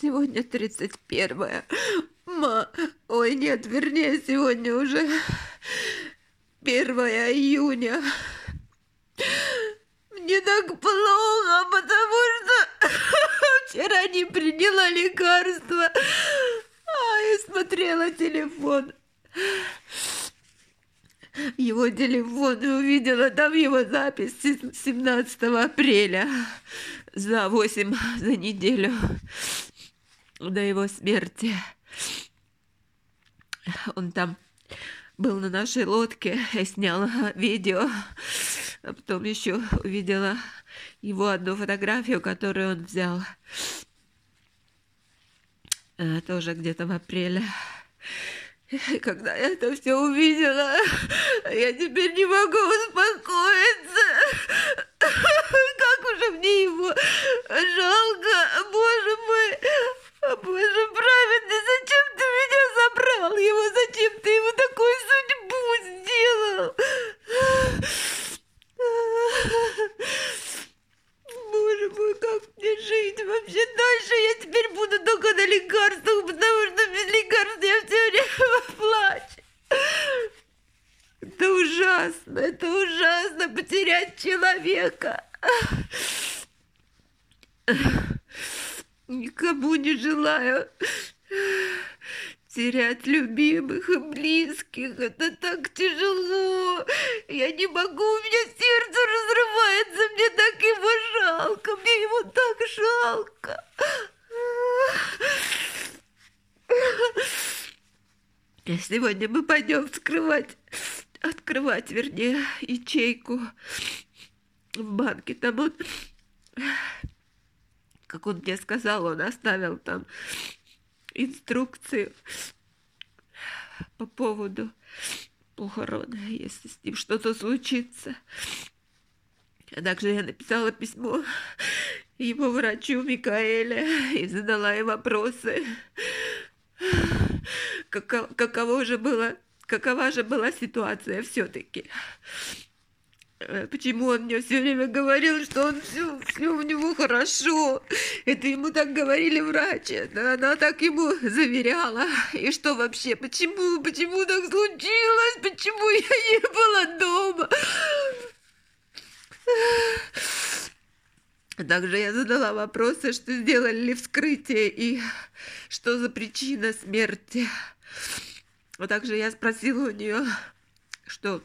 сегодня 31 Ма... Ой, нет, вернее, сегодня уже 1 июня. Мне так плохо, потому что вчера не приняла лекарства, а я смотрела телефон. Его телефон и увидела там его запись 17 апреля за 8 за неделю до его смерти. Он там был на нашей лодке, я сняла видео, а потом еще увидела его одну фотографию, которую он взял э, тоже где-то в апреле. И когда я это все увидела, я теперь не могу успокоиться. Как уже мне его жалко, боже праведный, зачем ты меня забрал его? Зачем ты ему такую судьбу сделал? Боже мой, как мне жить вообще дальше? Я теперь буду только на лекарствах, потому что без лекарств я все время плачу. Это ужасно, это ужасно потерять человека. Никому не желаю терять любимых и близких. Это так тяжело. Я не могу, у меня сердце разрывается. Мне так его жалко, мне его так жалко. Сегодня мы пойдем вскрывать, открывать, вернее, ячейку в банке. Там он как он мне сказал, он оставил там инструкции по поводу похорона, если с ним что-то случится. А также я написала письмо его врачу Микаэля и задала ей вопросы. Каково, каково же было, какова же была ситуация все-таки? Э, почему он мне все время говорил, что он все, все у него хорошо? Это ему так говорили врачи, да она так ему заверяла. И что вообще, почему, почему так случилось? Почему я не была дома? Также я задала вопросы, что сделали ли вскрытие и что за причина смерти. А также я спросила у нее, что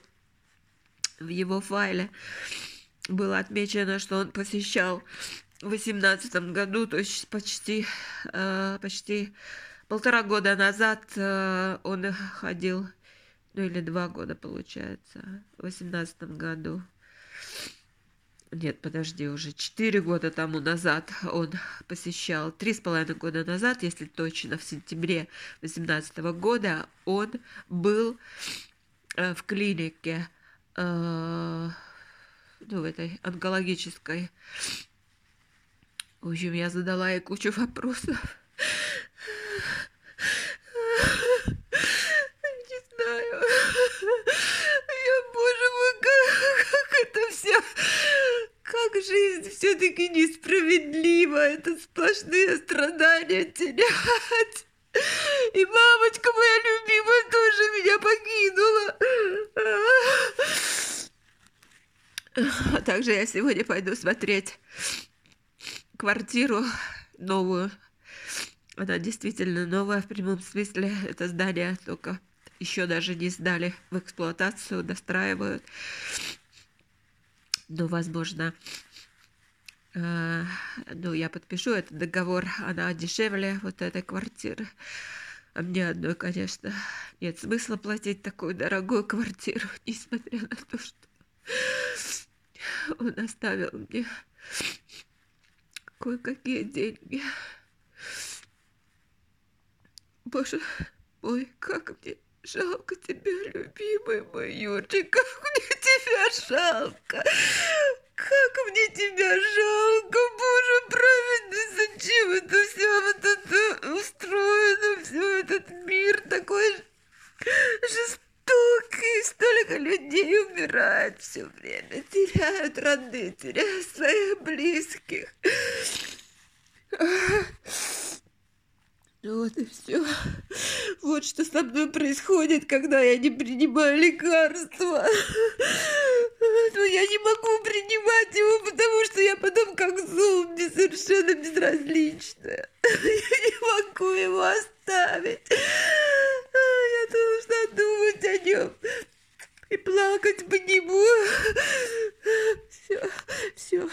в его файле было отмечено, что он посещал в восемнадцатом году, то есть почти, э, почти полтора года назад э, он ходил, ну или два года получается, в восемнадцатом году. Нет, подожди, уже четыре года тому назад он посещал, три с половиной года назад, если точно, в сентябре восемнадцатого года он был э, в клинике Э, ну, в этой онкологической. В общем, я задала ей кучу вопросов. Не знаю. Я, боже мой, как, как это все... Как жизнь все-таки несправедлива. Это сплошные страдания терять. И мамочка моя любимая тоже меня покинула. А также я сегодня пойду смотреть квартиру новую. Она действительно новая в прямом смысле. Это здание только еще даже не сдали в эксплуатацию, достраивают. Но, возможно, Э, ну, я подпишу этот договор, она дешевле вот этой квартиры. А мне одной, конечно, нет смысла платить такую дорогую квартиру, несмотря на то, что он оставил мне кое-какие деньги. Боже мой, как мне жалко тебя, любимый мой Юрчик, как мне тебя жалко. Как мне тебя жалко, Боже праведный, зачем это все вот это устроено, все этот мир такой жестокий, столько людей умирает все время, теряют родных, теряют своих близких. Вот и все. Вот что со мной происходит, когда я не принимаю лекарства. Но я не могу принимать его, потому что я потом как зомби совершенно безразличная. Я не могу его оставить. Я должна думать о нем и плакать по нему. Все, все.